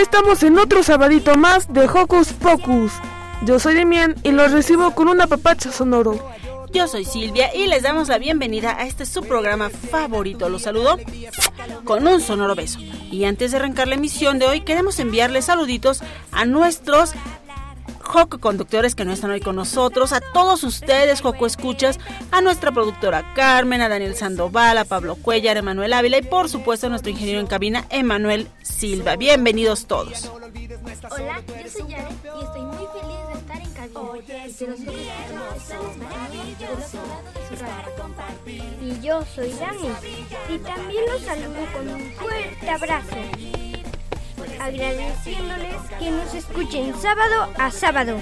estamos en otro sabadito más de Hocus Pocus. Yo soy Demian y los recibo con una papacha sonoro. Yo soy Silvia y les damos la bienvenida a este su programa favorito. Los saludo con un sonoro beso. Y antes de arrancar la emisión de hoy, queremos enviarles saluditos a nuestros Joco conductores que no están hoy con nosotros, a todos ustedes, Joco Escuchas, a nuestra productora Carmen, a Daniel Sandoval, a Pablo Cuellar, a Emanuel Ávila y por supuesto a nuestro ingeniero en cabina, Emanuel Silva. Bienvenidos todos. Hola, yo soy Yare y estoy muy feliz de estar en cabina. Y yo soy Dani y también los saludo con un fuerte abrazo agradeciéndoles que nos escuchen sábado a sábado.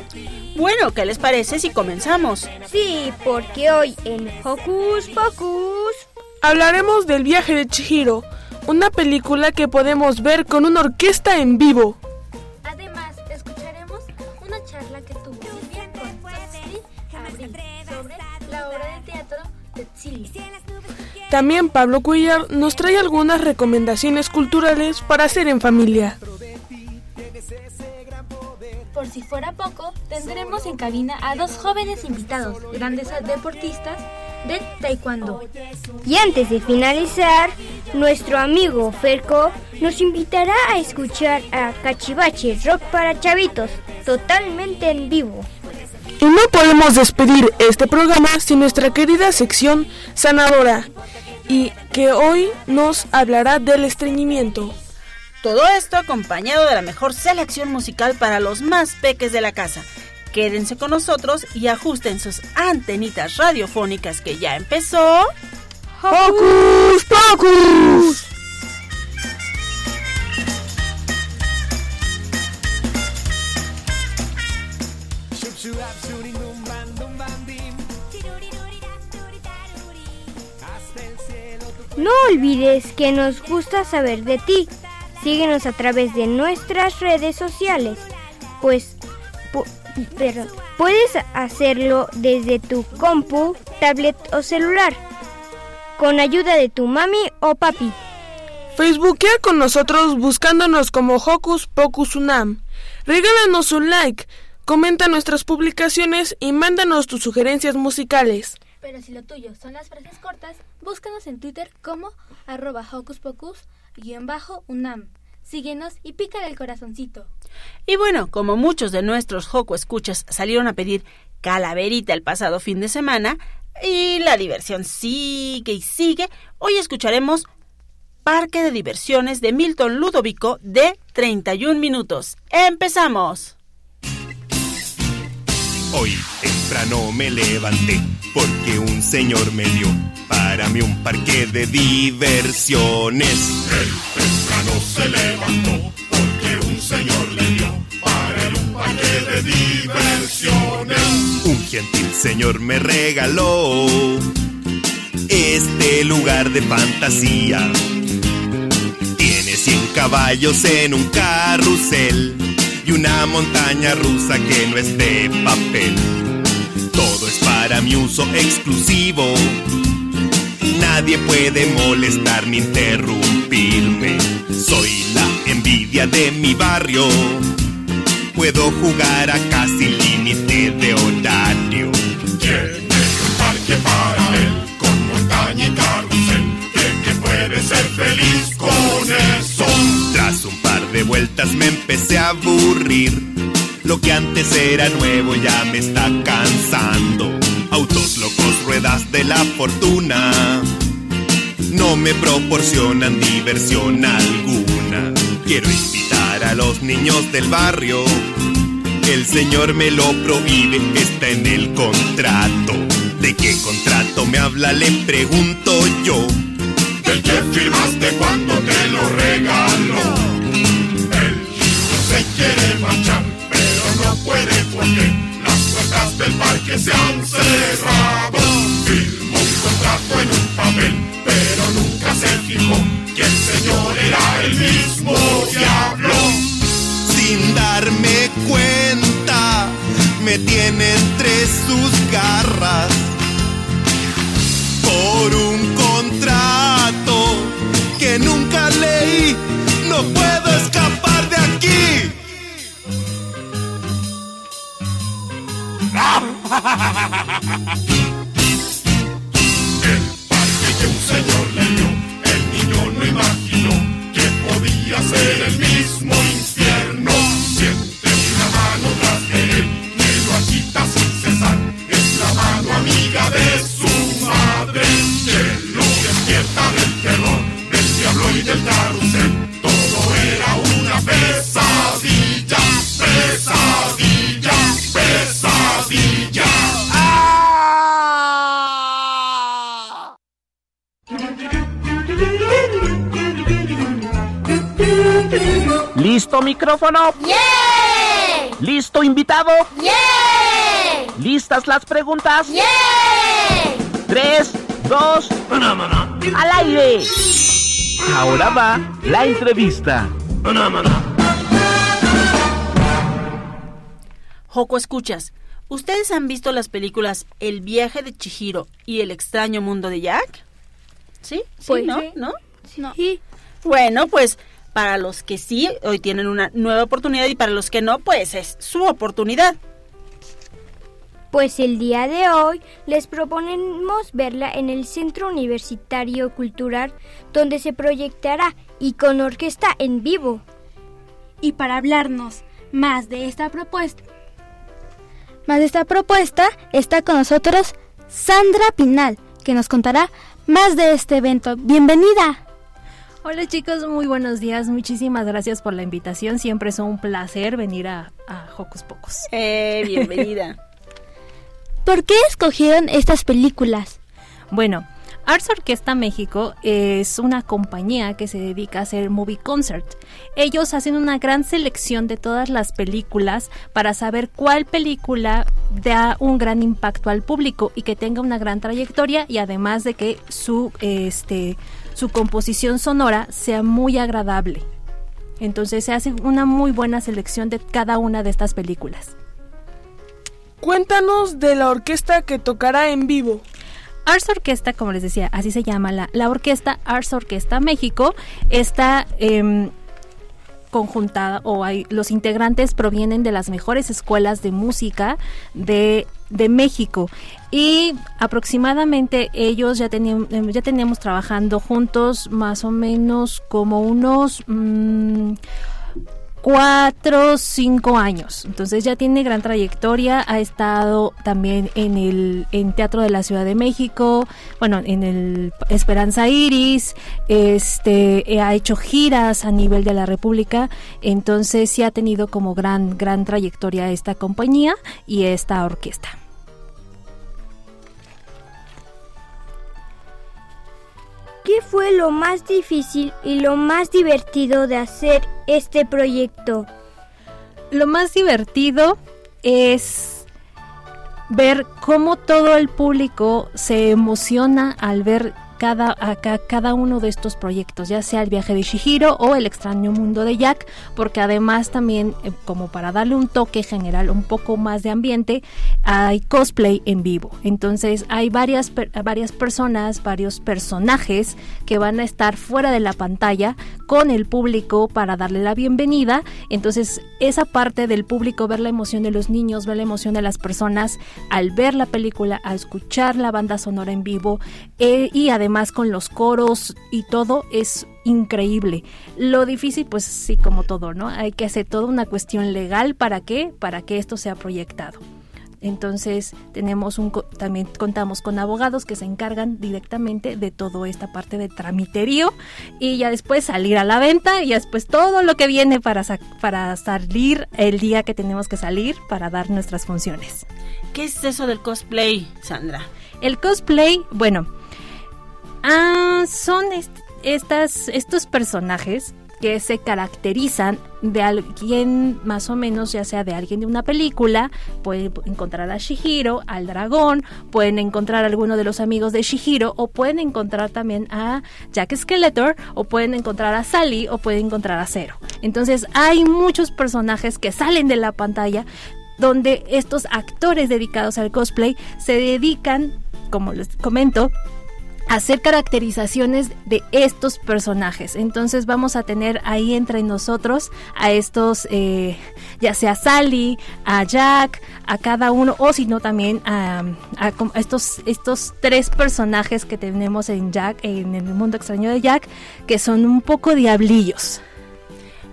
Bueno, ¿qué les parece si comenzamos? Sí, porque hoy en Hocus Pocus hablaremos del viaje de Chihiro, una película que podemos ver con una orquesta en vivo. Además, escucharemos una charla que tuvo sobre la obra de teatro de Chile. También Pablo Cuellar nos trae algunas recomendaciones culturales para hacer en familia. Por si fuera poco, tendremos en cabina a dos jóvenes invitados, grandes deportistas de Taekwondo. Y antes de finalizar, nuestro amigo Ferco nos invitará a escuchar a Cachivache Rock para Chavitos, totalmente en vivo. Y no podemos despedir este programa sin nuestra querida sección sanadora, y que hoy nos hablará del estreñimiento. Todo esto acompañado de la mejor selección musical para los más peques de la casa. Quédense con nosotros y ajusten sus antenitas radiofónicas que ya empezó. ¡Hocus Pocus! No olvides que nos gusta saber de ti. Síguenos a través de nuestras redes sociales, pues pero puedes hacerlo desde tu compu, tablet o celular, con ayuda de tu mami o papi. Facebookea con nosotros buscándonos como Hocus Pocus Unam. Regálanos un like, comenta nuestras publicaciones y mándanos tus sugerencias musicales. Pero si lo tuyo son las frases cortas, búscanos en Twitter como arroba hocus unam. Síguenos y pica el corazoncito. Y bueno, como muchos de nuestros Joco escuchas salieron a pedir calaverita el pasado fin de semana, y la diversión sigue y sigue, hoy escucharemos Parque de Diversiones de Milton Ludovico de 31 minutos. ¡Empezamos! Hoy temprano me levanté porque un señor me dio para mí un parque de diversiones. Él temprano se levantó porque un señor le dio para él un parque de diversiones. Un gentil señor me regaló este lugar de fantasía. Tiene 100 caballos en un carrusel y una montaña rusa que no es de papel. Todo es para mi uso exclusivo. Nadie puede molestar ni interrumpirme. Soy la envidia de mi barrio. puedo jugar acá sin límite de horario. Tiene un parque para él, con montaña y carrusel, ¿quién que puede ser feliz con eso? De vueltas me empecé a aburrir. Lo que antes era nuevo ya me está cansando. Autos locos, ruedas de la fortuna. No me proporcionan diversión alguna. Quiero invitar a los niños del barrio. El señor me lo prohíbe, está en el contrato. ¿De qué contrato me habla? Le pregunto yo. Del que firmaste cuando te lo regaló. Se quiere marchar, pero no puede porque las puertas del parque se han cerrado. Firmó un contrato en un papel, pero nunca se fijó que el señor era el mismo diablo. Sin darme cuenta, me tiene entre sus garras. Por un contrato que nunca leí, no puedo El parque que un señor le dio, el niño no imaginó que podía ser el mismo ¿Listo micrófono? ¿Listo invitado? ¿Listas las preguntas? Tres, dos, al aire. Ahora va la entrevista. Joco, escuchas. ¿Ustedes han visto las películas El viaje de Chihiro y El extraño mundo de Jack? ¿Sí? ¿Sí? Pues ¿No? sí. ¿No? No. Bueno, pues para los que sí, hoy tienen una nueva oportunidad y para los que no, pues es su oportunidad. Pues el día de hoy les proponemos verla en el Centro Universitario Cultural, donde se proyectará y con orquesta en vivo. Y para hablarnos más de esta propuesta, más de esta propuesta está con nosotros Sandra Pinal, que nos contará más de este evento. Bienvenida. Hola chicos, muy buenos días. Muchísimas gracias por la invitación. Siempre es un placer venir a, a Hocus Pocus. Eh, bienvenida. ¿Por qué escogieron estas películas? Bueno, Arts Orquesta México es una compañía que se dedica a hacer movie concert. Ellos hacen una gran selección de todas las películas para saber cuál película da un gran impacto al público y que tenga una gran trayectoria y además de que su este su composición sonora sea muy agradable. Entonces se hace una muy buena selección de cada una de estas películas. Cuéntanos de la orquesta que tocará en vivo. Ars Orquesta, como les decía, así se llama la, la orquesta Ars Orquesta México, está em, conjuntada o hay, los integrantes provienen de las mejores escuelas de música de, de México. Y aproximadamente ellos ya, tenían, ya teníamos trabajando juntos más o menos como unos... mm, cuatro, cinco años. Entonces ya tiene gran trayectoria, ha estado también en el en Teatro de la Ciudad de México, bueno, en el Esperanza Iris, este eh, ha hecho giras a nivel de la República, entonces sí ha tenido como gran gran trayectoria esta compañía y esta orquesta. ¿Qué fue lo más difícil y lo más divertido de hacer este proyecto? Lo más divertido es ver cómo todo el público se emociona al ver cada, a cada uno de estos proyectos, ya sea el viaje de Shihiro o el extraño mundo de Jack, porque además también, eh, como para darle un toque general, un poco más de ambiente, hay cosplay en vivo. Entonces hay varias, varias personas, varios personajes que van a estar fuera de la pantalla con el público para darle la bienvenida. Entonces esa parte del público, ver la emoción de los niños, ver la emoción de las personas al ver la película, al escuchar la banda sonora en vivo eh, y además con los coros y todo es increíble. Lo difícil, pues sí, como todo, ¿no? Hay que hacer toda una cuestión legal para qué, para que esto sea proyectado. Entonces tenemos un también contamos con abogados que se encargan directamente de toda esta parte de tramiterío y ya después salir a la venta y después todo lo que viene para para salir el día que tenemos que salir para dar nuestras funciones. ¿Qué es eso del cosplay, Sandra? El cosplay, bueno, ah, son estas, estos personajes que se caracterizan de alguien más o menos, ya sea de alguien de una película, pueden encontrar a Shihiro, al dragón, pueden encontrar a alguno de los amigos de Shihiro, o pueden encontrar también a Jack Skeletor, o pueden encontrar a Sally, o pueden encontrar a Zero. Entonces hay muchos personajes que salen de la pantalla donde estos actores dedicados al cosplay se dedican, como les comento, hacer caracterizaciones de estos personajes. Entonces vamos a tener ahí entre nosotros a estos, eh, ya sea Sally, a Jack, a cada uno, o si no también a, estos, estos tres personajes que tenemos en Jack, en el mundo extraño de Jack, que son un poco diablillos.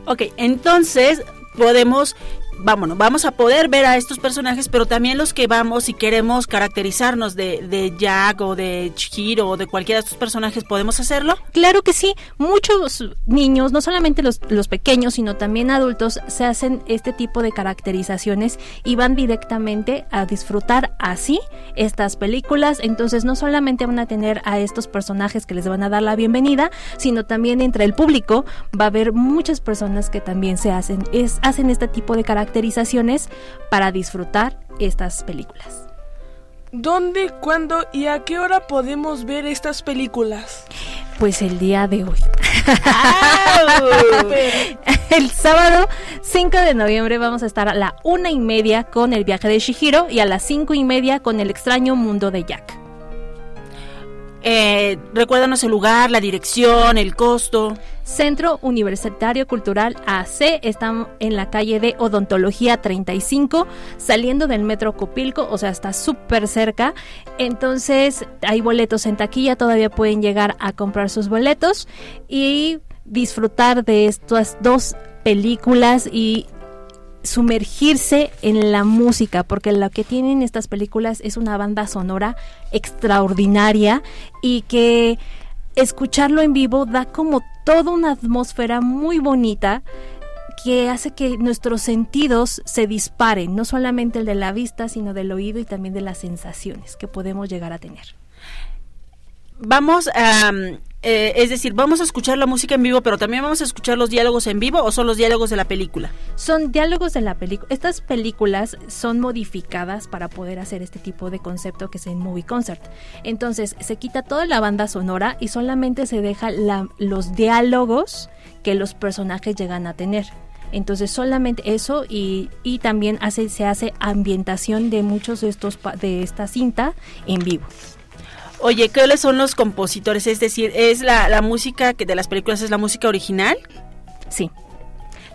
Ok, entonces podemos vámonos, vamos a poder ver a estos personajes, pero también los que vamos y queremos caracterizarnos de, de Jack o de Chihiro o de cualquiera de estos personajes, ¿podemos hacerlo? Claro que sí. Muchos niños, no solamente los, los pequeños, sino también adultos, se hacen este tipo de caracterizaciones y van directamente a disfrutar así estas películas. Entonces, no solamente van a tener a estos personajes que les van a dar la bienvenida, sino también entre el público va a haber muchas personas que también se hacen, es, hacen este tipo de caracterizaciones caracterizaciones para disfrutar estas películas. ¿Dónde, cuándo y a qué hora podemos ver estas películas? Pues el día de hoy. el sábado 5 de noviembre vamos a estar a la una y media con el viaje de Shihiro y a las cinco y media con el extraño mundo de Jack. Eh, recuérdanos el lugar, la dirección, el costo. Centro Universitario Cultural AC está en la calle de Odontología 35, saliendo del Metro Copilco, o sea, está súper cerca. Entonces, hay boletos en taquilla, todavía pueden llegar a comprar sus boletos y disfrutar de estas dos películas y sumergirse en la música, porque lo que tienen estas películas es una banda sonora extraordinaria y que escucharlo en vivo da como toda una atmósfera muy bonita que hace que nuestros sentidos se disparen, no solamente el de la vista, sino del oído y también de las sensaciones que podemos llegar a tener. Vamos a eh, es decir, vamos a escuchar la música en vivo, pero también vamos a escuchar los diálogos en vivo o son los diálogos de la película. Son diálogos de la película. Estas películas son modificadas para poder hacer este tipo de concepto que es en movie concert. Entonces se quita toda la banda sonora y solamente se deja los diálogos que los personajes llegan a tener. Entonces solamente eso y, y también hace, se hace ambientación de muchos de estos de esta cinta en vivo. Oye, ¿cuáles son los compositores? Es decir, ¿es la, la música que de las películas es la música original? Sí.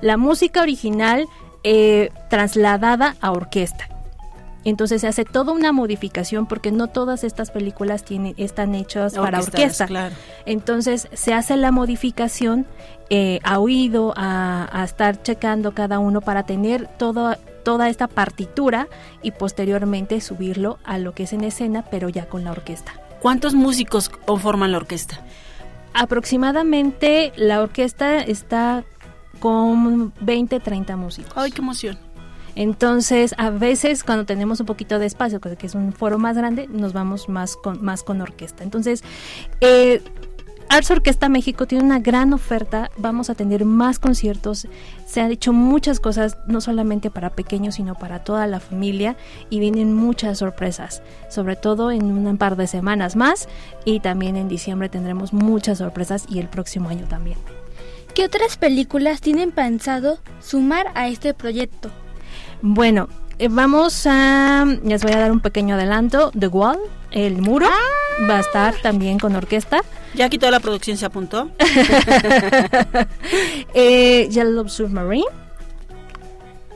La música original eh, trasladada a orquesta. Entonces se hace toda una modificación porque no todas estas películas tienen, están hechas para orquesta. Entonces se hace la modificación eh, a oído, a, a, estar checando cada uno para tener todo, toda esta partitura y posteriormente subirlo a lo que es en escena, pero ya con la orquesta. ¿Cuántos músicos conforman la orquesta? Aproximadamente la orquesta está con 20, 30 músicos. ¡Ay, qué emoción! Entonces, a veces cuando tenemos un poquito de espacio, que es un foro más grande, nos vamos más con, más con orquesta. Entonces, eh, Arts Orquesta México tiene una gran oferta, vamos a tener más conciertos, se han hecho muchas cosas, no solamente para pequeños, sino para toda la familia, y vienen muchas sorpresas, sobre todo en un par de semanas más, y también en diciembre tendremos muchas sorpresas y el próximo año también. ¿Qué otras películas tienen pensado sumar a este proyecto? Bueno, eh, vamos a. Les voy a dar un pequeño adelanto. The Wall, el muro, va a estar también con orquesta. Ya aquí toda la producción se apuntó. eh, Yellow Submarine.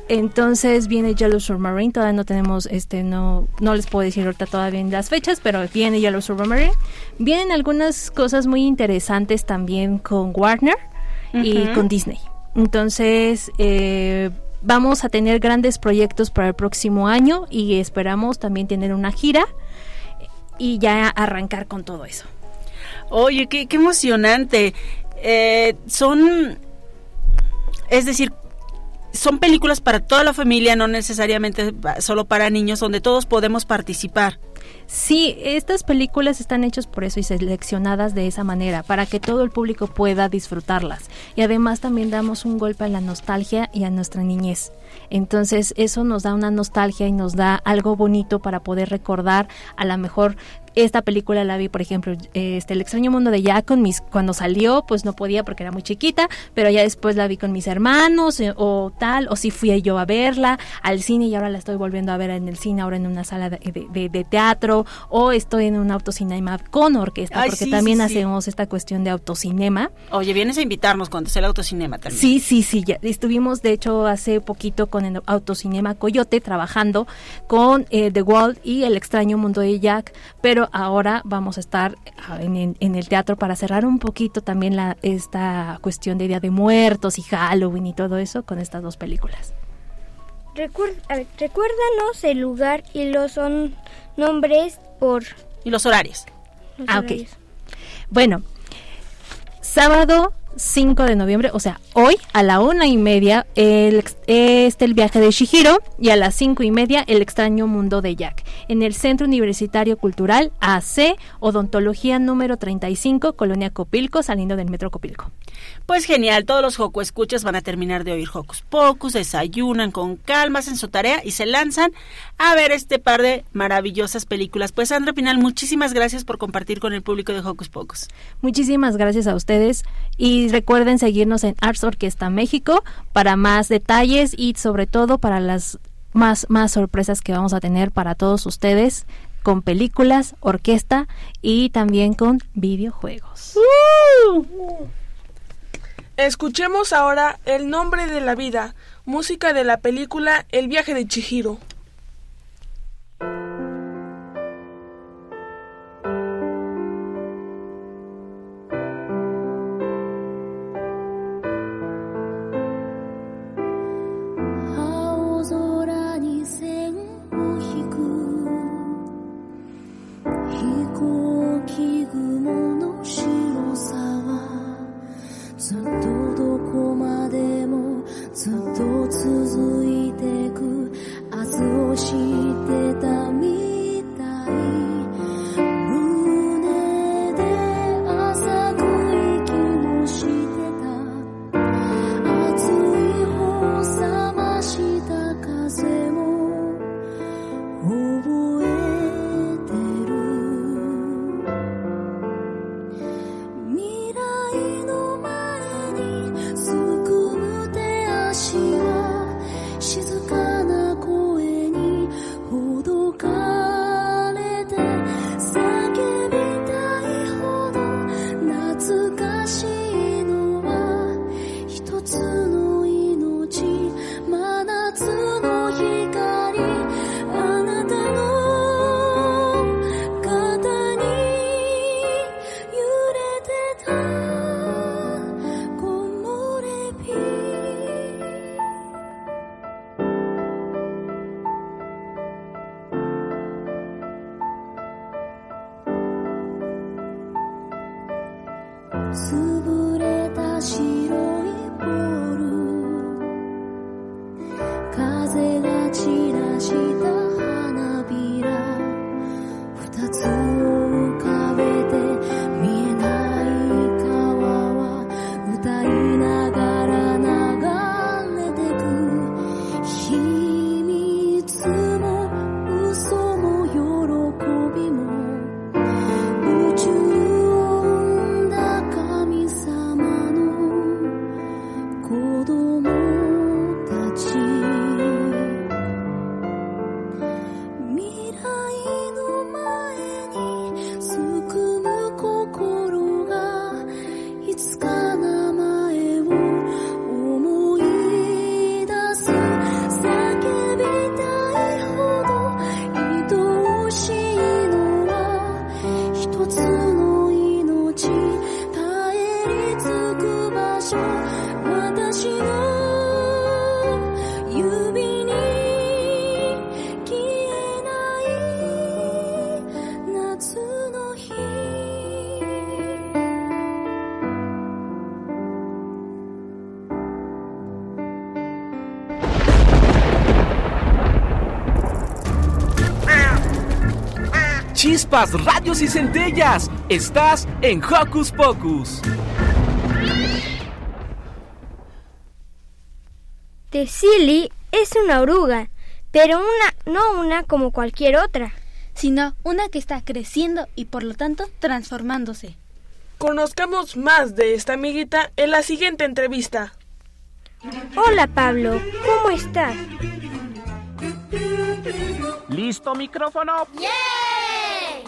Entonces viene Yellow Submarine, todavía no tenemos, este, no, no les puedo decir ahorita todavía las fechas, pero viene Yellow Submarine. Vienen algunas cosas muy interesantes también con Warner y con Disney. Entonces, eh, vamos a tener grandes proyectos para el próximo año y esperamos también tener una gira y ya arrancar con todo eso. Oye, qué, qué emocionante. Eh, son, es decir, son películas para toda la familia, no necesariamente solo para niños, donde todos podemos participar. Sí, estas películas están hechas por eso y seleccionadas de esa manera, para que todo el público pueda disfrutarlas. Y además también damos un golpe a la nostalgia y a nuestra niñez. Entonces eso nos da una nostalgia y nos da algo bonito para poder recordar a lo mejor esta película la vi, por ejemplo, este El extraño mundo de Jack con mis cuando salió, pues no podía porque era muy chiquita, pero ya después la vi con mis hermanos eh, o tal, o si fui yo a verla al cine y ahora la estoy volviendo a ver en el cine, ahora en una sala de, de- teatro, o estoy en un autocinema con orquesta, Ay, porque sí, también sí, sí. hacemos esta cuestión de autocinema. Oye, vienes a invitarnos cuando sea el autocinema también. Sí, sí, sí, ya estuvimos de hecho hace poquito con el Autocinema Coyote trabajando con eh, The Wall y El extraño mundo de Jack, pero ahora vamos a estar ah, en, en- en el teatro para cerrar un poquito también la, esta cuestión de Día de Muertos y Halloween y todo eso con estas dos películas. Recuer- recuérdanos el lugar y los son nombres por Y los horarios. los Ah, ok. horarios. Bueno, sábado 5 de noviembre, o sea, hoy a la una y media, el, este el viaje de Shihiro y a las cinco y media el extraño mundo de Jack en el Centro Universitario Cultural AC Odontología número 35, Colonia Copilco, saliendo del Metro Copilco. Pues genial, todos los Joco escuchas van a terminar de oír Hocus Pocus, desayunan con calmas en su tarea y se lanzan a ver este par de maravillosas películas. Pues Sandra Pinal, muchísimas gracias por compartir con el público de Hocus Pocus. Muchísimas gracias a ustedes y recuerden seguirnos en Arts Orquesta México para más detalles y sobre todo para las más, más sorpresas que vamos a tener para todos ustedes con películas, orquesta y también con videojuegos. Escuchemos ahora El nombre de la vida, música de la película El viaje de Chihiro. とどこまでもずっと Chispas, radios y centellas. Estás en Hocus Pocus. Tessili es una oruga, pero una no una como cualquier otra, sino una que está creciendo y por lo tanto transformándose. Conozcamos más de esta amiguita en la siguiente entrevista. Hola Pablo, ¿cómo estás? ¿Listo micrófono?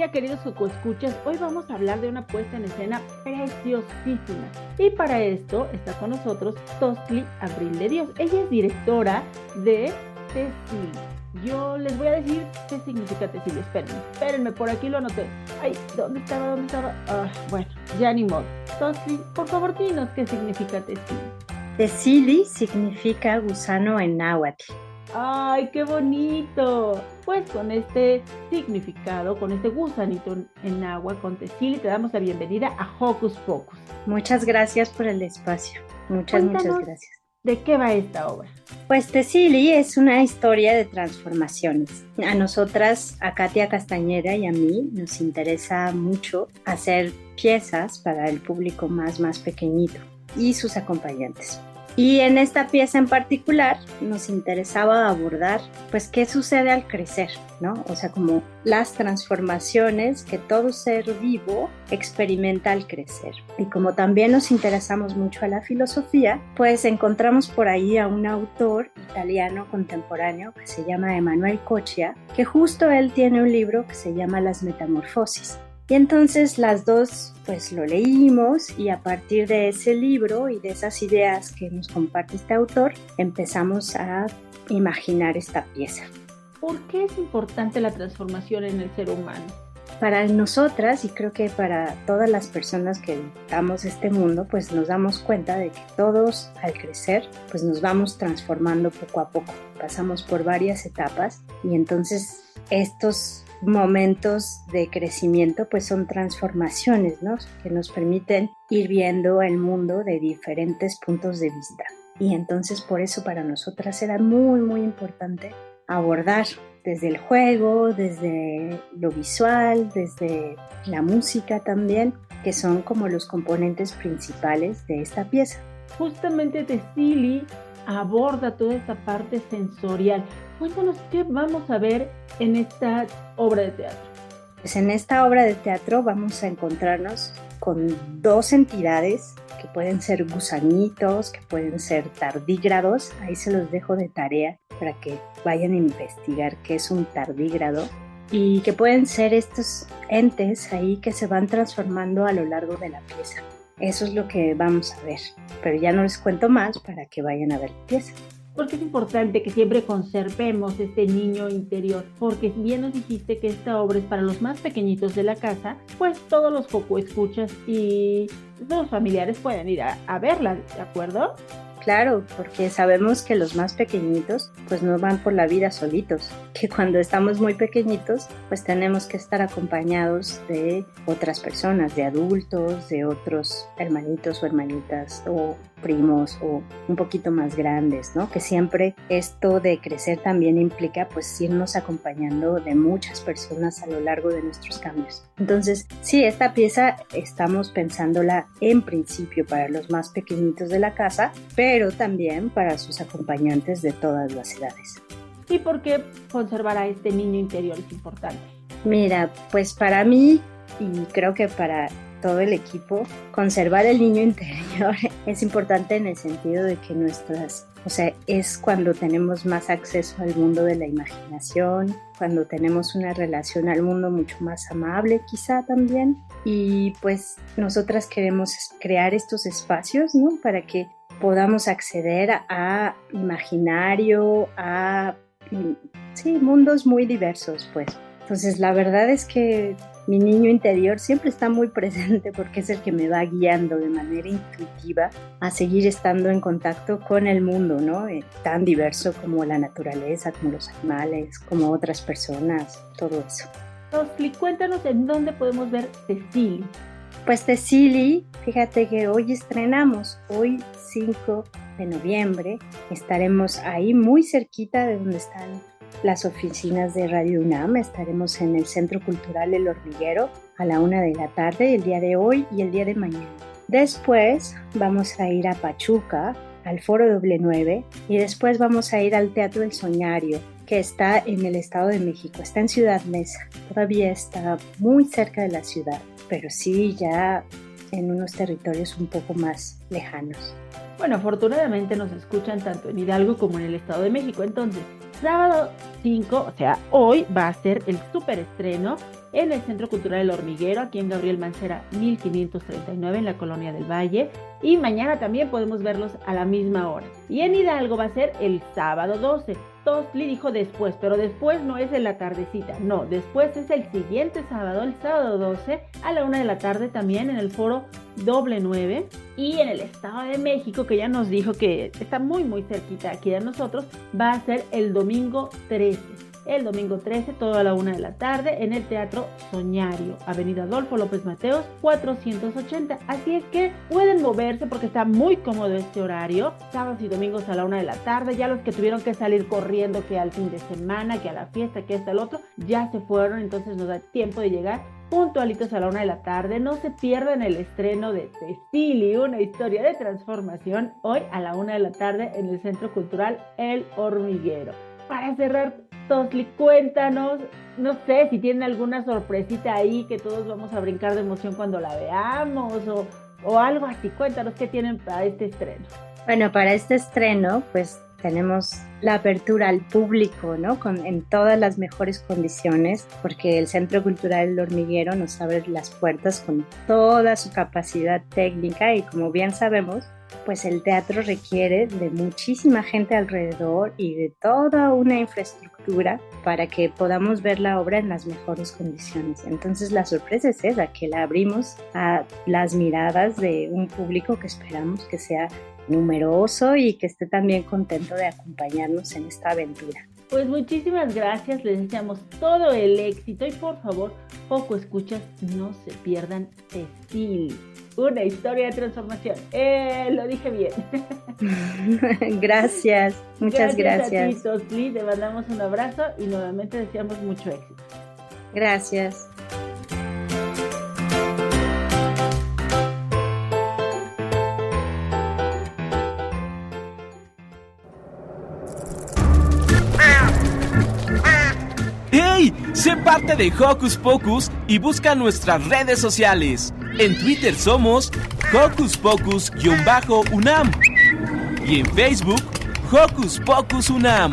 Día, queridos escuchas. Hoy vamos a hablar de una puesta en escena preciosísima. Y para esto está con nosotros Tosli Abril de Dios. Ella es directora de Tessil. Yo les voy a decir qué significa Tessil. Espérenme, espérenme, por aquí lo anoté. Ay, ¿dónde estaba? ¿Dónde estaba? Ah, bueno, ya ni modo. Tosli, por favor, dinos qué significa Tessil. Tesili significa gusano en náhuatl. ¡Ay, qué bonito! Pues con este significado, con este gusanito en agua, con Tesili, te damos la bienvenida a Hocus Pocus. Muchas gracias por el espacio. Muchas, Cuéntanos, muchas gracias. ¿De qué va esta obra? Pues Tesili es una historia de transformaciones. A nosotras, a Katia Castañeda y a mí, nos interesa mucho hacer piezas para el público más, más pequeñito y sus acompañantes. Y en esta pieza en particular nos interesaba abordar, pues, qué sucede al crecer, ¿no? O sea, como las transformaciones que todo ser vivo experimenta al crecer. Y como también nos interesamos mucho a la filosofía, pues encontramos por ahí a un autor italiano contemporáneo que se llama Emanuel Coccia, que justo él tiene un libro que se llama Las Metamorfosis. Y entonces las dos pues lo leímos y a partir de ese libro y de esas ideas que nos comparte este autor empezamos a imaginar esta pieza. ¿Por qué es importante la transformación en el ser humano? Para nosotras y creo que para todas las personas que habitamos este mundo pues nos damos cuenta de que todos al crecer pues nos vamos transformando poco a poco. Pasamos por varias etapas y entonces estos momentos de crecimiento pues son transformaciones, ¿no? Que nos permiten ir viendo el mundo de diferentes puntos de vista. Y entonces por eso para nosotras era muy, muy importante abordar desde el juego, desde lo visual, desde la música también, que son como los componentes principales de esta pieza. Justamente Tessili aborda toda esta parte sensorial. Cuéntanos qué vamos a ver en esta obra de teatro. Pues en esta obra de teatro vamos a encontrarnos con dos entidades que pueden ser gusanitos, que pueden ser tardígrados. Ahí se los dejo de tarea para que vayan a investigar qué es un tardígrado y que pueden ser estos entes ahí que se van transformando a lo largo de la pieza. Eso es lo que vamos a ver, pero ya no les cuento más para que vayan a ver la pieza. Porque es importante que siempre conservemos este niño interior, porque bien nos dijiste que esta obra es para los más pequeñitos de la casa, pues todos los poco escuchas y los familiares pueden ir a verla, ¿de acuerdo? Claro, porque sabemos que los más pequeñitos pues no van por la vida solitos, que cuando estamos muy pequeñitos pues tenemos que estar acompañados de otras personas, de adultos, de otros hermanitos o hermanitas o primos o un poquito más grandes, ¿no? Que siempre esto de crecer también implica pues irnos acompañando de muchas personas a lo largo de nuestros cambios. Entonces, sí, esta pieza estamos pensándola en principio para los más pequeñitos de la casa, pero también para sus acompañantes de todas las edades. ¿Y por qué conservar a este niño interior es importante? Mira, pues para mí y creo que para todo el equipo, conservar el niño interior es importante en el sentido de que nuestras, o sea, es cuando tenemos más acceso al mundo de la imaginación, cuando tenemos una relación al mundo mucho más amable quizá también. Y pues nosotras queremos crear estos espacios, ¿no? Para que podamos acceder a imaginario, a, sí, mundos muy diversos, pues. Entonces, la verdad es que mi niño interior siempre está muy presente porque es el que me va guiando de manera intuitiva a seguir estando en contacto con el mundo, ¿no? Eh, tan diverso como la naturaleza, como los animales, como otras personas, todo eso. Rosly, cuéntanos en dónde podemos ver Cecily. Pues Cecily, fíjate que hoy estrenamos, hoy 5 de noviembre, estaremos ahí muy cerquita de donde están las oficinas de Radio UNAM. Estaremos en el Centro Cultural El Hormiguero a la una de la tarde, el día de hoy y el día de mañana. Después vamos a ir a Pachuca, al Foro Doble 9, y después vamos a ir al Teatro El Soñario, que está en el Estado de México, está en Ciudad Mesa. Todavía está muy cerca de la ciudad, pero sí ya en unos territorios un poco más lejanos. Bueno, afortunadamente nos escuchan tanto en Hidalgo como en el Estado de México. Entonces, sábado 5, o sea, hoy va a ser el super estreno en el Centro Cultural El Hormiguero, aquí en Gabriel Mancera 1539, en la Colonia del Valle. Y mañana también podemos verlos a la misma hora. Y en Hidalgo va a ser el sábado 12. Tosli dijo después, pero después no es en la tardecita, no, después es el siguiente sábado, el sábado 12, a la una de la tarde también en el foro doble 9 y en el Estado de México, que ya nos dijo que está muy muy cerquita aquí de nosotros, va a ser el domingo 13 el domingo 13, toda la una de la tarde, en el Teatro Soñario, Avenida Adolfo López Mateos, 480. Así es que pueden moverse porque está muy cómodo este horario, sábados y domingos a la una de la tarde. Ya los que tuvieron que salir corriendo, que al fin de semana, que a la fiesta, que hasta el otro, ya se fueron, entonces nos da tiempo de llegar puntualitos a la una de la tarde. No se pierdan el estreno de Cecily, una historia de transformación, hoy a la una de la tarde en el Centro Cultural El Hormiguero. Para cerrar Cuéntanos, no sé si tienen alguna sorpresita ahí que todos vamos a brincar de emoción cuando la veamos o, o algo así. Cuéntanos qué tienen para este estreno. Bueno, para este estreno, pues tenemos la apertura al público, ¿no? Con, en todas las mejores condiciones, porque el Centro Cultural El Hormiguero nos abre las puertas con toda su capacidad técnica y como bien sabemos, pues el teatro requiere de muchísima gente alrededor y de toda una infraestructura para que podamos ver la obra en las mejores condiciones. Entonces la sorpresa es esa, que la abrimos a las miradas de un público que esperamos que sea numeroso y que esté también contento de acompañarnos en esta aventura. Pues muchísimas gracias, les deseamos todo el éxito y por favor, poco escuchas, no se pierdan Cecil, una historia de transformación. Eh, lo dije bien. gracias, muchas gracias. Gracias a ti, te mandamos un abrazo y nuevamente deseamos mucho éxito. Gracias. ¡Hey! Sé parte de Hocus Pocus y busca nuestras redes sociales. En Twitter somos Hocus Pocus-UNAM y en Facebook Hocus Pocus UNAM.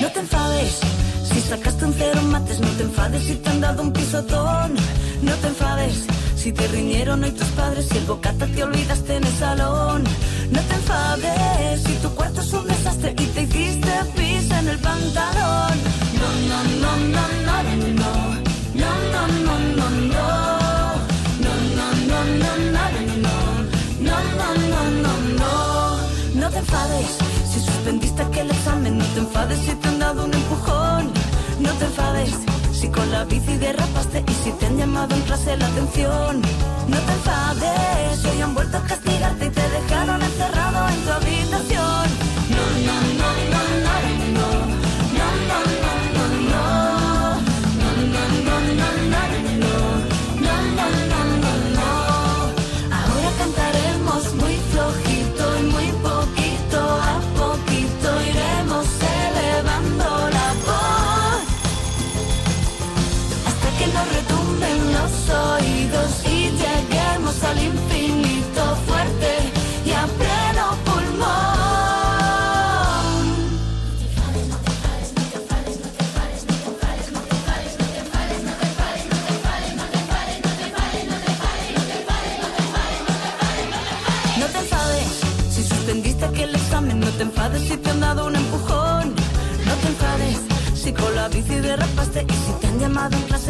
No te enfades si sacaste un cero mates, no te enfades si te han dado un pisotón. No te enfades si te riñeron hoy tus padres, si el bocata te olvidaste en el salón. No te enfades si tu cuarto es un desastre y te hiciste pis en el pantalón. No, no, no, no, no, no, no. No, no, no, no, no. No, no, no, no, no, no. No, no, no, no, no. No te enfades si suspendiste aquel examen. No te enfades si te han dado un empujón. No te enfades si con la bici derrapaste y si te han llamado en clase la atención. No te enfades hoy han vuelto a castigarte y te dejaron encerrado en tu habitación.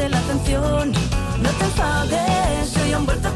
La atención. No te enfades, hoy han vuelto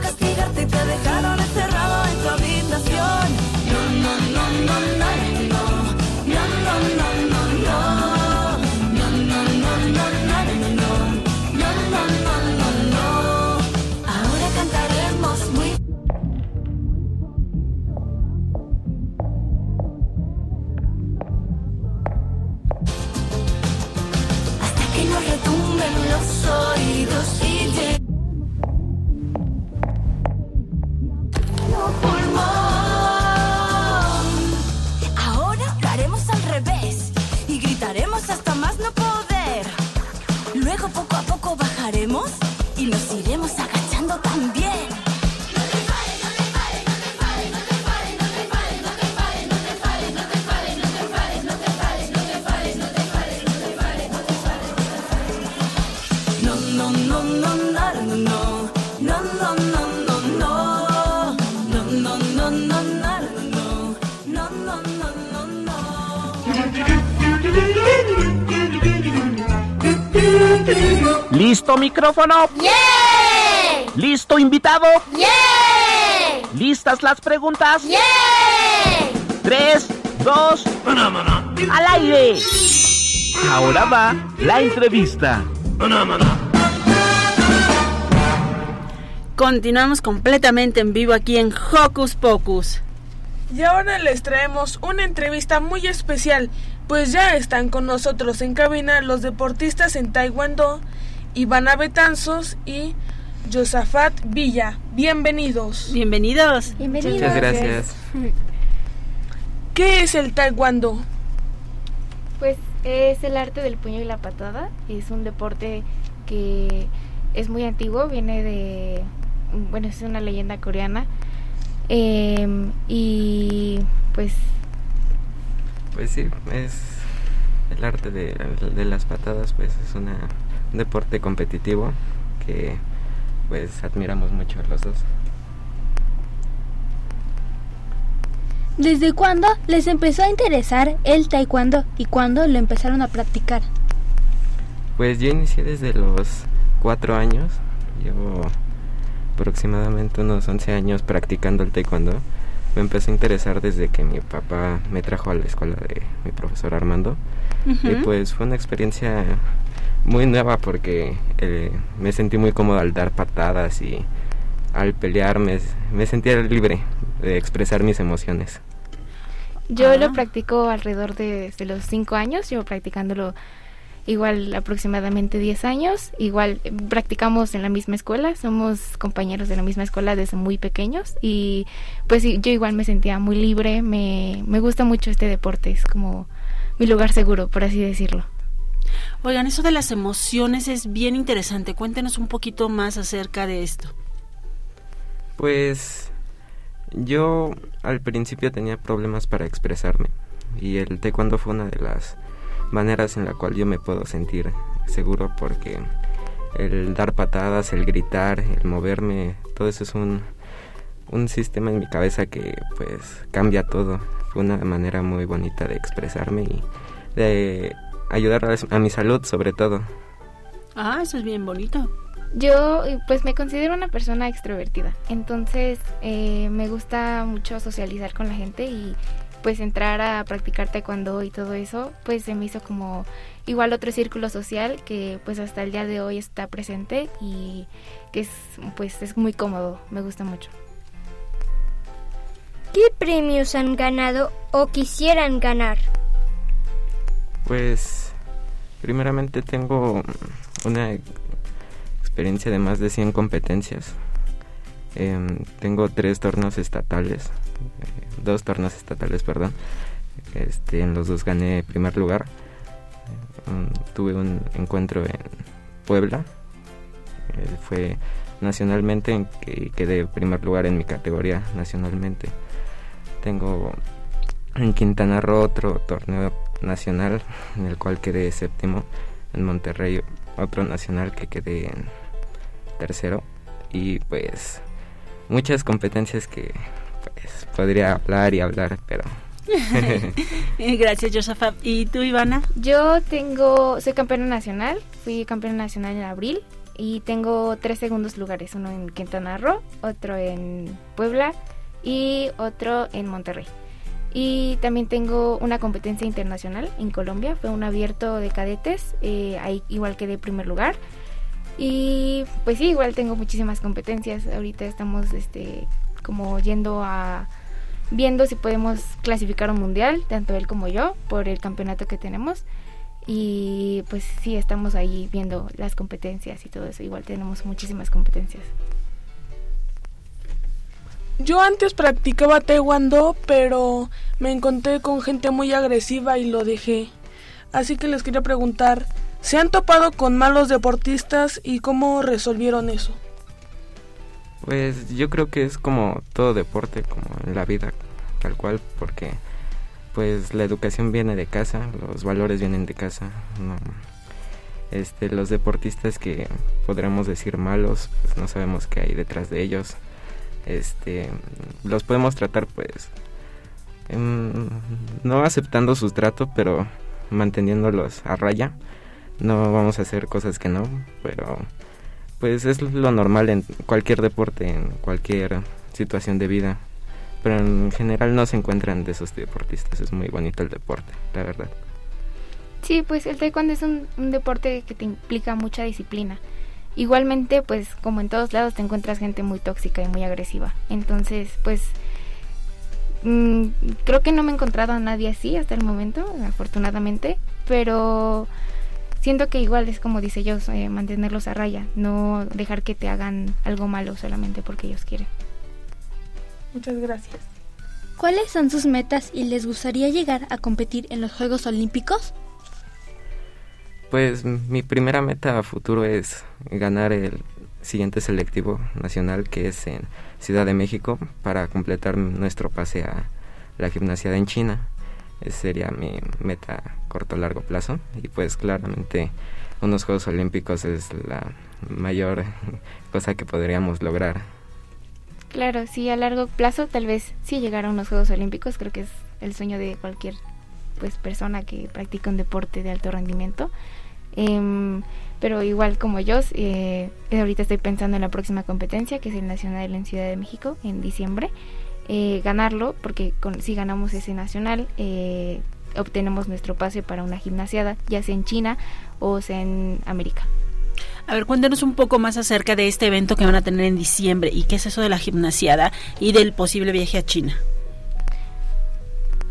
¿Listo micrófono? ¿Listo invitado? ¿Listas las preguntas? Tres, dos, al aire. Ahora va la entrevista. Continuamos completamente en vivo aquí en Hocus Pocus. Y ahora les traemos una entrevista muy especial, pues ya están con nosotros en cabina los deportistas en Taekwondo, Ivana Betanzos y Josafat Villa. Bienvenidos. Bienvenidos. Bienvenidos. Muchas gracias. ¿Qué es el Taekwondo? Pues es el arte del puño y la patada. Es un deporte que es muy antiguo, viene de, bueno, es una leyenda coreana. Em, y pues Pues sí, es el arte de, de las patadas, pues es una, un deporte competitivo que pues admiramos mucho los dos. ¿Desde cuándo les empezó a interesar el taekwondo y cuándo lo empezaron a practicar? Pues yo inicié desde los cuatro años, llevo aproximadamente unos 11 años practicando el taekwondo. Me empezó a interesar desde que mi papá me trajo a la escuela de mi profesor Armando. Y pues fue una experiencia muy nueva porque eh, me sentí muy cómodo al dar patadas y al pelear me, me sentía libre de expresar mis emociones. yo Ah. lo practico alrededor de, desde los 5 años, llevo practicándolo igual aproximadamente 10 años. Igual eh, practicamos en la misma escuela, somos compañeros de la misma escuela desde muy pequeños y pues yo igual me sentía muy libre, me, me gusta mucho este deporte, es como mi lugar seguro, por así decirlo. Oigan, eso de las emociones es bien interesante. Cuéntenos un poquito más acerca de esto. Pues yo al principio tenía problemas para expresarme y el taekwondo fue una de las maneras en la cual yo me puedo sentir seguro porque el dar patadas, el gritar, el moverme, todo eso es un, un sistema en mi cabeza que pues cambia todo. Fue una manera muy bonita de expresarme y de ayudar a, a mi salud sobre todo. Ah, eso es bien bonito. Yo pues me considero una persona extrovertida, entonces eh, me gusta mucho socializar con la gente y pues entrar a practicar taekwondo y todo eso, pues se me hizo como igual otro círculo social que pues hasta el día de hoy está presente y que es pues es muy cómodo, me gusta mucho. ¿Qué premios han ganado o quisieran ganar? Pues primeramente tengo una experiencia de más de 100 competencias. Em, tengo tres torneos estatales, eh, dos torneos estatales, perdón. Este, en los dos gané primer lugar. Um, tuve un encuentro en Puebla. eh, fue nacionalmente en que quedé primer lugar en mi categoría nacionalmente. Tengo en Quintana Roo otro torneo nacional en el cual quedé séptimo. En Monterrey otro nacional que quedé en tercero. Y pues muchas competencias que pues podría hablar y hablar, pero Gracias, Josafa. ¿Y tú, Ivana? Yo tengo, soy campeona nacional, fui campeona nacional en abril y tengo tres segundos lugares, uno en Quintana Roo, otro en Puebla y otro en Monterrey. Y también tengo una competencia internacional en Colombia, fue un abierto de cadetes, eh, ahí igual quedé primer lugar. Y pues sí, igual tengo muchísimas competencias. Ahorita estamos este como yendo a viendo si podemos clasificar un mundial, tanto él como yo, por el campeonato que tenemos. Y pues sí, estamos ahí viendo las competencias y todo eso. Igual tenemos muchísimas competencias. Yo antes practicaba taekwondo, pero me encontré con gente muy agresiva y lo dejé. Así que les quería preguntar, ¿se han topado con malos deportistas y cómo resolvieron eso? Pues yo creo que es como todo deporte, como en la vida, tal cual, porque pues la educación viene de casa, los valores vienen de casa. No, este, los deportistas que podríamos decir malos, pues no sabemos qué hay detrás de ellos. Este, los podemos tratar pues em, no aceptando su trato, pero manteniéndolos a raya. No vamos a hacer cosas que no, pero pues es lo normal en cualquier deporte, en cualquier situación de vida. Pero en general no se encuentran de esos deportistas. Es muy bonito el deporte, la verdad. Sí, pues el taekwondo es un, un deporte que te implica mucha disciplina. Igualmente, pues como en todos lados te encuentras gente muy tóxica y muy agresiva. Entonces, pues mm, creo que no me he encontrado a nadie así hasta el momento, afortunadamente, pero siento que igual es como dice yo, eh, mantenerlos a raya, no dejar que te hagan algo malo solamente porque ellos quieren. Muchas gracias. ¿Cuáles son sus metas y les gustaría llegar a competir en los Juegos Olímpicos? Pues mi primera meta a futuro es ganar el siguiente selectivo nacional que es en Ciudad de México para completar nuestro pase a la gimnasia en China. Esa sería mi meta corto largo plazo y pues claramente unos Juegos Olímpicos es la mayor cosa que podríamos lograr. Claro, sí, a largo plazo tal vez sí llegar a unos Juegos Olímpicos, creo que es el sueño de cualquier pues persona que practica un deporte de alto rendimiento. Em, pero igual como yo, eh, ahorita estoy pensando en la próxima competencia, que es el Nacional en Ciudad de México, en diciembre. Eh, ganarlo, porque con, si ganamos ese nacional, eh, obtenemos nuestro pase para una gimnasiada, ya sea en China o sea en América. A ver, cuéntanos un poco más acerca de este evento que van a tener en diciembre y qué es eso de la gimnasiada y del posible viaje a China.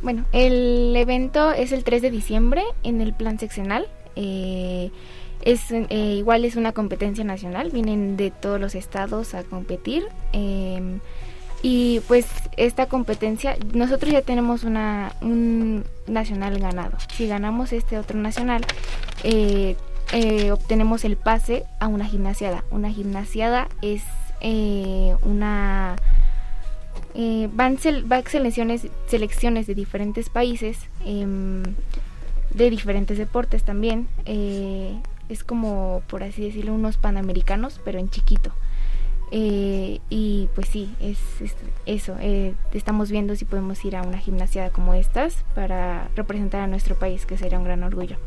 Bueno, el evento es el 3 de diciembre en el plan seccional. Eh, es eh, igual es una competencia nacional, vienen de todos los estados a competir. Eh, y pues esta competencia, nosotros ya tenemos una, un nacional ganado. Si ganamos este otro nacional, eh, eh, obtenemos el pase a una gimnasiada. Una gimnasiada es eh, una... Van, sel- van selecciones, selecciones de diferentes países, em, de diferentes deportes también. eh, es como, por así decirlo, unos panamericanos, pero en chiquito. Eh, y pues sí, es, es eso. eh, estamos viendo si podemos ir a una gimnasiada como estas para representar a nuestro país, que sería un gran orgullo.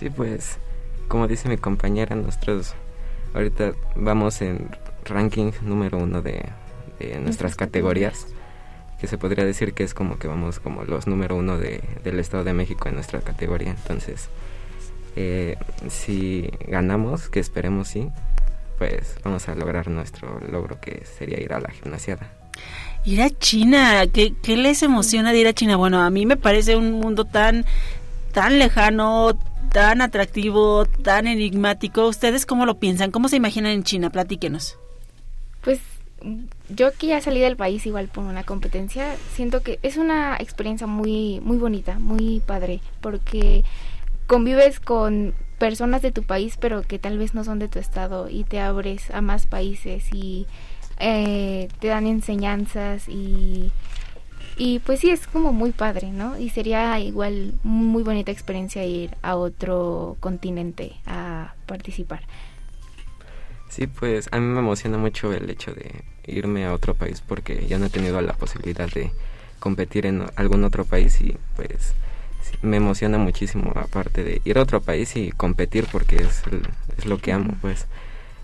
Sí, pues como dice mi compañera, nosotros ahorita vamos en ranking número uno de, de nuestras categorías, que se podría decir que es como que vamos como los número uno de, del Estado de México en nuestra categoría. Entonces, eh, si ganamos, que esperemos sí, pues vamos a lograr nuestro logro que sería ir a la gimnasiada. Ir a China, ¿qué, qué les emociona de ir a China? Bueno, a mí me parece un mundo tan, tan lejano, tan atractivo, tan enigmático. ¿Ustedes cómo lo piensan? ¿Cómo se imaginan en China? Platíquenos. Pues yo que ya salí del país igual por una competencia, siento que es una experiencia muy muy bonita, muy padre, porque convives con personas de tu país, pero que tal vez no son de tu estado y te abres a más países y eh, te dan enseñanzas y y pues sí es como muy padre, ¿no? Y sería igual muy bonita experiencia ir a otro continente a participar. Sí, pues a mí me emociona mucho el hecho de irme a otro país porque yo no he tenido la posibilidad de competir en algún otro país y pues sí, me emociona muchísimo aparte de ir a otro país y competir porque es, el- es lo que amo pues.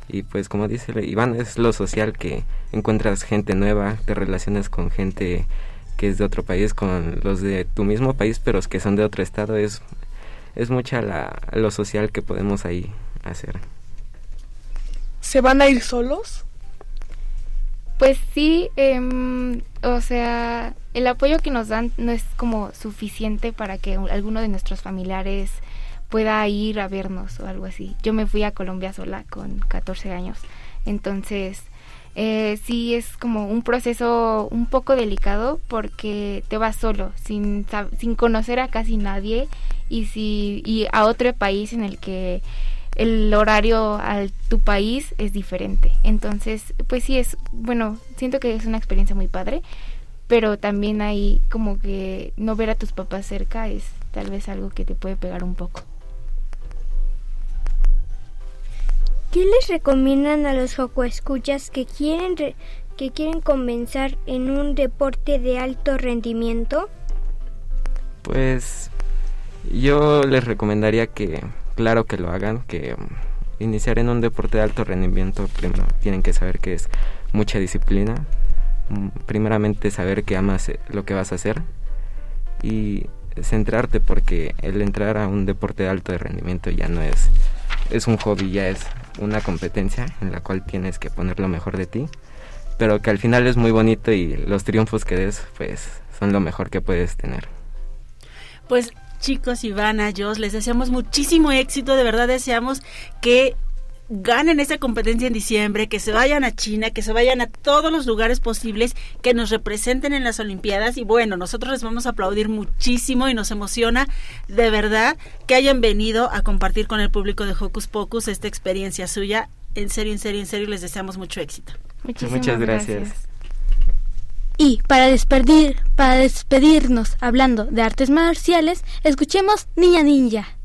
Y pues como dice Iván es lo social que encuentras gente nueva te relacionas con gente que es de otro país con los de tu mismo país pero que son de otro estado es es mucha la, lo social que podemos ahí hacer. ¿Se van a ir solos? Pues sí, em, o sea, el apoyo que nos dan no es como suficiente para que alguno de nuestros familiares pueda ir a vernos o algo así. Yo me fui a Colombia sola con 14 años, entonces eh, sí es como un proceso un poco delicado porque te vas solo, sin, sin conocer a casi nadie y, si, y a otro país en el que el horario a tu país es diferente. Entonces, pues sí es, bueno, siento que es una experiencia muy padre, pero también hay como que no ver a tus papás cerca es tal vez algo que te puede pegar un poco. ¿Qué les recomiendan a los escuchas que quieren re- que quieren comenzar en un deporte de alto rendimiento? Pues yo les recomendaría que, claro que lo hagan, que mm, iniciar en un deporte de alto rendimiento, primero tienen que saber que es mucha disciplina, mm, primeramente saber que amas eh, lo que vas a hacer y centrarte porque el entrar a un deporte de alto rendimiento ya no es, es un hobby, ya es una competencia en la cual tienes que poner lo mejor de ti, pero que al final es muy bonito y los triunfos que des pues son lo mejor que puedes tener. Pues chicos, Ivana, Jos, les deseamos muchísimo éxito, de verdad deseamos que ganen esta competencia en diciembre, que se vayan a China, que se vayan a todos los lugares posibles, que nos representen en las Olimpiadas y bueno, nosotros les vamos a aplaudir muchísimo y nos emociona de verdad que hayan venido a compartir con el público de Hocus Pocus esta experiencia suya. En serio, en serio, en serio, les deseamos mucho éxito. Muchas gracias. Y para despedir, para despedirnos hablando de artes marciales, escuchemos Niña Ninja.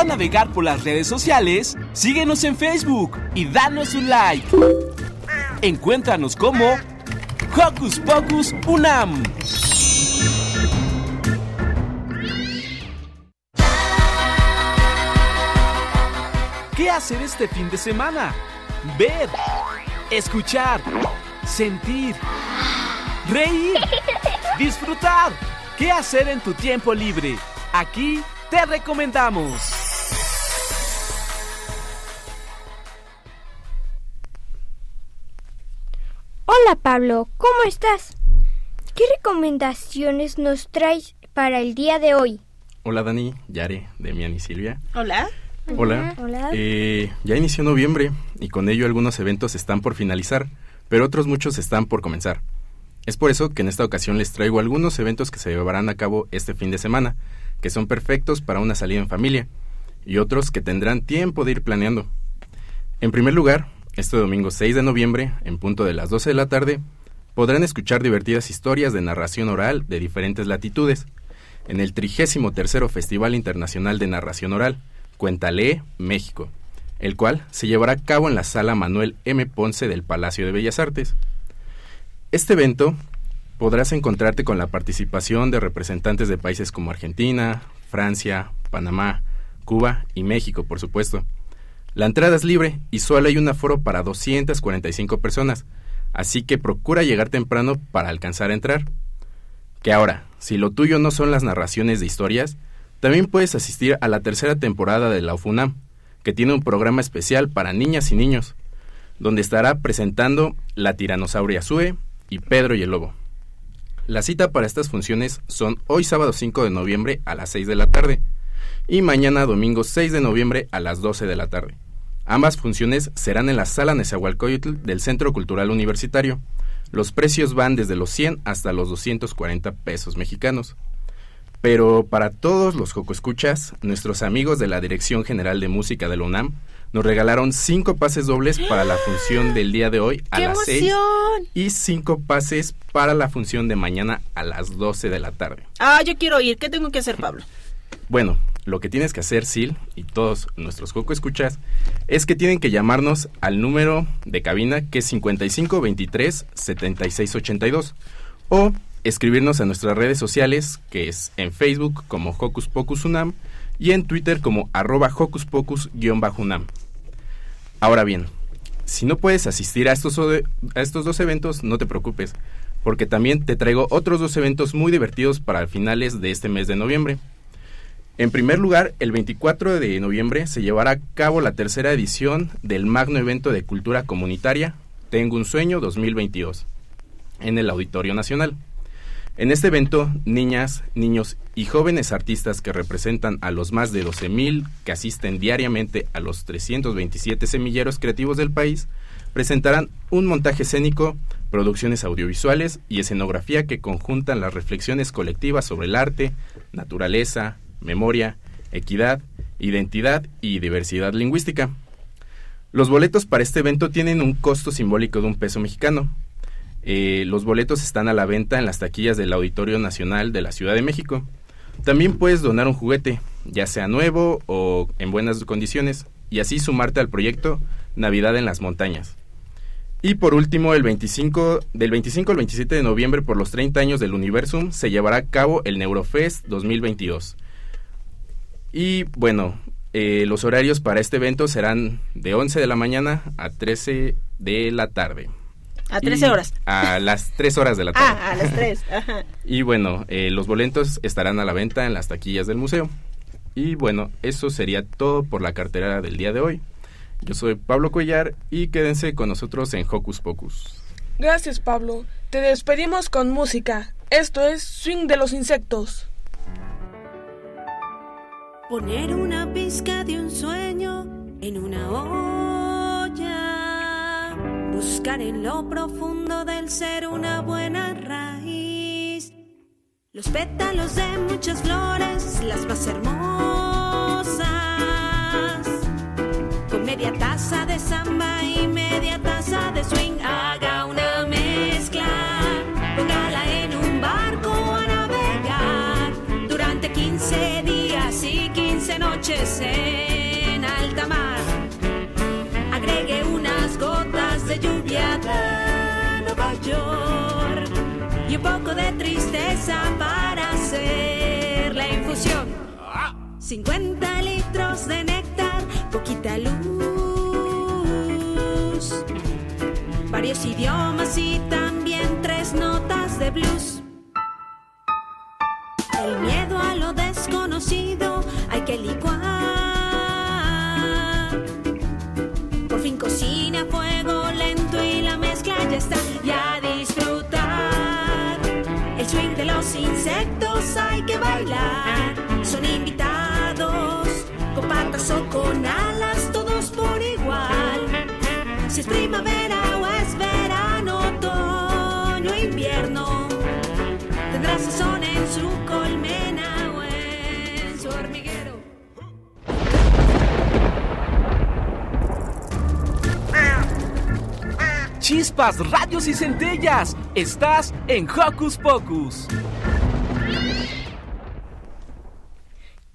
Gusta navegar por las redes sociales, síguenos en Facebook y danos un like. Encuéntranos como Hocus Pocus Unam. ¿Qué hacer este fin de semana? Ver, escuchar, sentir, reír, disfrutar. ¿Qué hacer en tu tiempo libre? Aquí te recomendamos. Hola Pablo, ¿cómo estás? ¿qué recomendaciones nos traes para el día de hoy? Hola Dani, Yare, Demian y Silvia. Hola. Hola. Hola. Eh, ya inició noviembre y con ello algunos eventos están por finalizar, pero otros muchos están por comenzar. Es por eso que en esta ocasión les traigo algunos eventos que se llevarán a cabo este fin de semana, que son perfectos para una salida en familia, y otros que tendrán tiempo de ir planeando. En primer lugar, este domingo 6 de noviembre, en punto de las 12 de la tarde, podrán escuchar divertidas historias de narración oral de diferentes latitudes, en el 33 Festival Internacional de Narración Oral, Cuéntale, México, el cual se llevará a cabo en la sala Manuel M. Ponce del Palacio de Bellas Artes. Este evento podrás encontrarte con la participación de representantes de países como Argentina, Francia, Panamá, Cuba y México, por supuesto. La entrada es libre y solo hay un aforo para 245 personas, así que procura llegar temprano para alcanzar a entrar. Que ahora, si lo tuyo no son las narraciones de historias, también puedes asistir a la tercera temporada de la UFUNAM, que tiene un programa especial para niñas y niños, donde estará presentando La Tiranosauria Sue y Pedro y el Lobo. La cita para estas funciones son hoy sábado 5 de noviembre a las 6 de la tarde y mañana domingo 6 de noviembre a las 12 de la tarde. Ambas funciones serán en la sala Nezahualcóyotl del Centro Cultural Universitario. Los precios van desde los 100 hasta los 240 pesos mexicanos. Pero para todos los Joco Escuchas, nuestros amigos de la Dirección General de Música de la UNAM nos regalaron cinco pases dobles para la función del día de hoy a ¡Qué las 6 emoción! y cinco pases para la función de mañana a las 12 de la tarde. Ah, yo quiero ir. ¿Qué tengo que hacer, Pablo? Bueno, lo que tienes que hacer, Sil, y todos nuestros Joco Escuchas, es que tienen que llamarnos al número de cabina que es 5523 7682 o escribirnos a nuestras redes sociales, que es en Facebook como Hocus Pocus Unam y en Twitter como arroba Hocus Pocus-Unam. Ahora bien, si no puedes asistir a estos, a estos dos eventos, no te preocupes, porque también te traigo otros dos eventos muy divertidos para finales de este mes de noviembre. En primer lugar, el 24 de noviembre se llevará a cabo la tercera edición del magno evento de cultura comunitaria Tengo un sueño 2022 en el Auditorio Nacional. En este evento, niñas, niños y jóvenes artistas que representan a los más de 12.000 que asisten diariamente a los 327 semilleros creativos del país presentarán un montaje escénico, producciones audiovisuales y escenografía que conjuntan las reflexiones colectivas sobre el arte, naturaleza, memoria, equidad, identidad y diversidad lingüística. Los boletos para este evento tienen un costo simbólico de un peso mexicano. Eh, los boletos están a la venta en las taquillas del Auditorio Nacional de la Ciudad de México. También puedes donar un juguete, ya sea nuevo o en buenas condiciones, y así sumarte al proyecto Navidad en las Montañas. Y por último, el 25, del 25 al 27 de noviembre, por los 30 años del Universum, se llevará a cabo el Neurofest 2022. Y bueno, eh, los horarios para este evento serán de 11 de la mañana a 13 de la tarde. A 13 Y horas. A las 3 horas de la tarde. Ah, a las 3. Ajá. Y bueno, eh, los boletos estarán a la venta en las taquillas del museo. Y bueno, eso sería todo por la cartera del día de hoy. Yo soy Pablo Cuellar y quédense con nosotros en Hocus Pocus. Gracias, Pablo. Te despedimos con música. Esto es Swing de los Insectos. Poner una pizca de un sueño en una olla. Buscar en lo profundo del ser una buena raíz. Los pétalos de muchas flores, las más hermosas. Con media taza de samba y media taza de swing. Haga una noches en alta mar. Agregue unas gotas de lluvia de Nueva York y un poco de tristeza para hacer la infusión. 50 litros de néctar, poquita luz, varios idiomas y también tres notas de blues. El miedo a lo desconocido hay que licuar. Por fin cocina a fuego lento y la mezcla ya está. Y a disfrutar los insectos hay que bailar. Son invitados con patas o con alas, todos por igual. Si es primavera Chispas, radios y centellas. Estás en Hocus Pocus.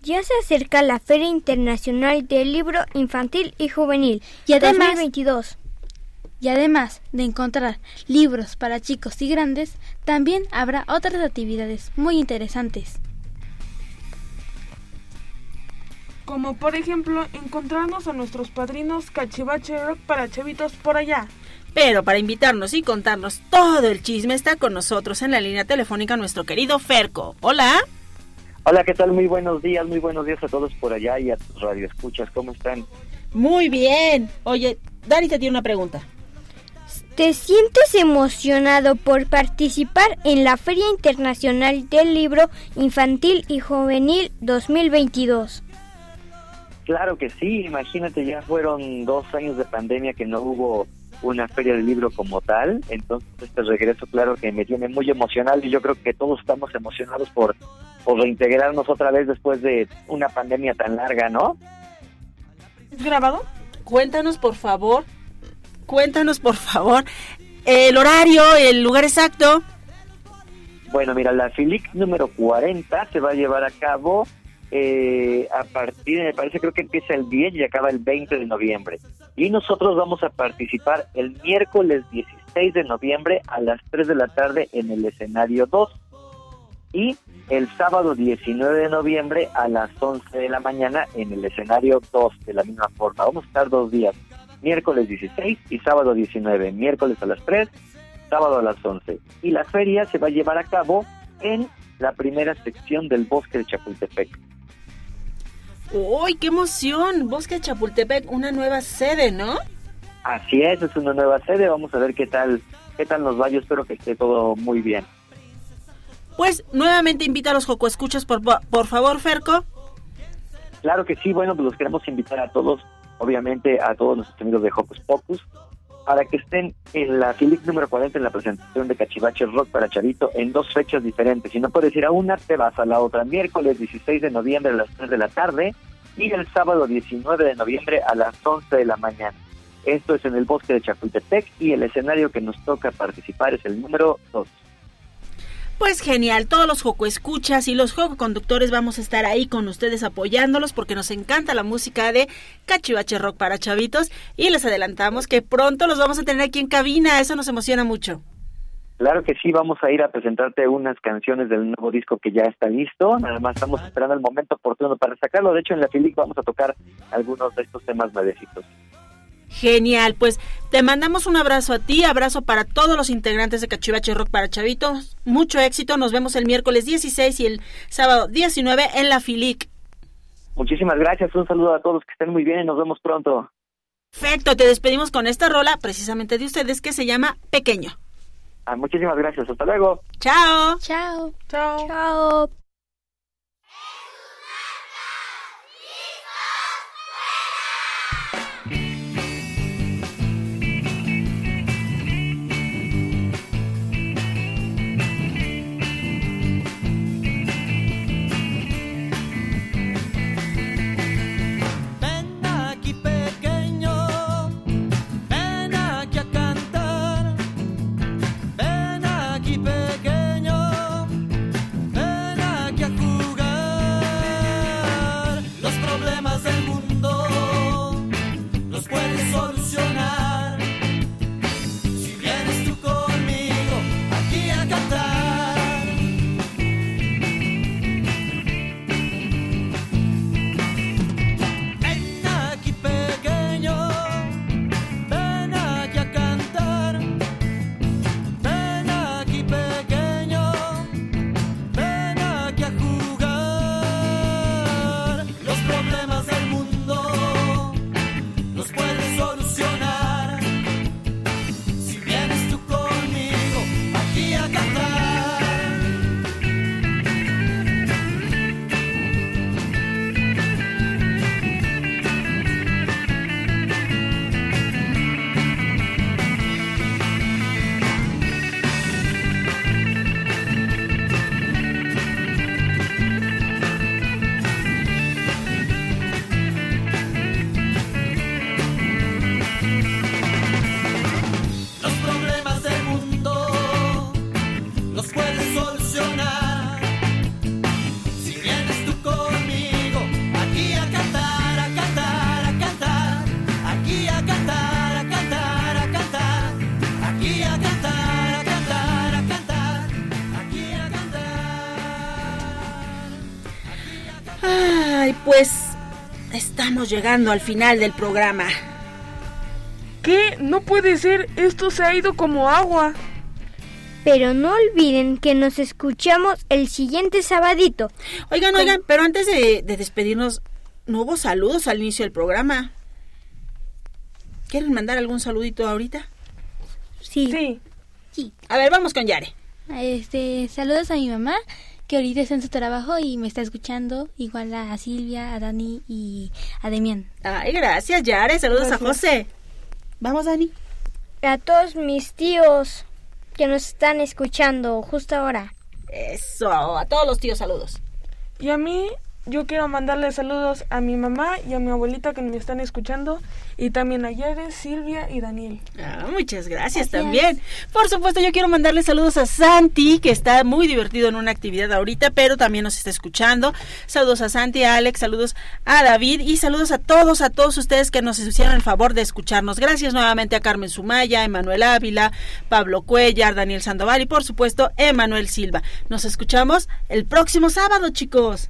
Ya se acerca la Feria Internacional del Libro Infantil y Juvenil Y además- 2022. Y además de encontrar libros para chicos y grandes, también habrá otras actividades muy interesantes. Como por ejemplo encontrarnos a nuestros padrinos Cachivache Rock para chavitos por allá. Pero para invitarnos y contarnos todo el chisme está con nosotros en la línea telefónica nuestro querido Ferco. Hola. Hola, ¿qué tal? Muy buenos días, muy buenos días a todos por allá y a tus radioescuchas. ¿Cómo están? Muy bien. Oye, Dani te tiene una pregunta. ¿Te sientes emocionado por participar en la Feria Internacional del Libro Infantil y Juvenil 2022? Claro que sí, imagínate, ya fueron dos años de pandemia que no hubo una feria del libro como tal, entonces este regreso claro que me tiene muy emocional y yo creo que todos estamos emocionados por, por reintegrarnos otra vez después de una pandemia tan larga, ¿no? ¿Es grabado? Cuéntanos, por favor. Cuéntanos, por favor, el horario, el lugar exacto. Bueno, mira, la FILIC número 40 se va a llevar a cabo eh, a partir, me parece, creo que empieza el 10 y acaba el 20 de noviembre. Y nosotros vamos a participar el miércoles 16 de noviembre a las 3 de la tarde en el escenario 2. Y el sábado 19 de noviembre a las 11 de la mañana en el escenario 2, de la misma forma. Vamos a estar dos días, miércoles 16 y sábado 19. Miércoles a las 3, sábado a las 11. Y la feria se va a llevar a cabo en la primera sección del bosque de Chapultepec. ¡Uy, qué emoción! Bosque Chapultepec, una nueva sede, ¿no? Así es, es una nueva sede. Vamos a ver qué tal, qué tal nos va. Yo espero que esté todo muy bien. Pues nuevamente invita a los Joco Escuchas, por, por favor, Ferco. Claro que sí, bueno, pues los queremos invitar a todos, obviamente a todos nuestros amigos de Hocus Pocus, para que estén en la FILIC número 40 en la presentación de Cachivache Rock para Chavito en dos fechas diferentes. Si no puedes ir a una, te vas a la otra. Miércoles 16 de noviembre a las 3 de la tarde y el sábado 19 de noviembre a las 11 de la mañana. Esto es en el bosque de Chapultepec y el escenario que nos toca participar es el número 2. Pues genial, todos los Joco Escuchas y los Joco Conductores vamos a estar ahí con ustedes apoyándolos porque nos encanta la música de Cachivache Rock para chavitos y les adelantamos que pronto los vamos a tener aquí en cabina, eso nos emociona mucho. Claro que sí, vamos a ir a presentarte unas canciones del nuevo disco que ya está listo. Nada más estamos esperando el momento oportuno para sacarlo. De hecho, en la FILIC vamos a tocar algunos de estos temas nuevecitos. Genial, pues te mandamos un abrazo a ti, abrazo para todos los integrantes de Cachivache Rock para Chavitos. Mucho éxito, nos vemos el miércoles 16 y el sábado 19 en la FILIC. Muchísimas gracias, un saludo a todos, que estén muy bien y nos vemos pronto. Perfecto, te despedimos con esta rola precisamente de ustedes que se llama Pequeño. Ah, muchísimas gracias, hasta luego. Chao. Chao. Chao. Chao. Ay, pues estamos llegando al final del programa. ¿Qué? No puede ser, esto se ha ido como agua. Pero no olviden que nos escuchamos el siguiente sabadito. Oigan, oigan, pero antes de, de despedirnos, no hubo saludos al inicio del programa. ¿Quieren mandar algún saludito ahorita? Sí. Sí. Sí. A ver, vamos con Yare. Este, saludos a mi mamá, que ahorita está en su trabajo y me está escuchando, igual a Silvia, a Dani y a Demian. Ay, gracias, Yare. Saludos Gracias. a José. Vamos, Dani. A todos mis tíos que nos están escuchando justo ahora. Eso, a todos los tíos, saludos. Y a mí, yo quiero mandarle saludos a mi mamá y a mi abuelita que me están escuchando. Y también a Yare, Silvia y Daniel. Ah, muchas gracias, también. Por supuesto, yo quiero mandarle saludos a Santi, que está muy divertido en una actividad ahorita, pero también nos está escuchando. Saludos a Santi, a Alex, saludos a David y saludos a todos, a todos ustedes que nos hicieron el favor de escucharnos. Gracias nuevamente a Carmen Sumaya, Emanuel Ávila, Pablo Cuellar, Daniel Sandoval y por supuesto Emanuel Silva. Nos escuchamos el próximo sábado, chicos.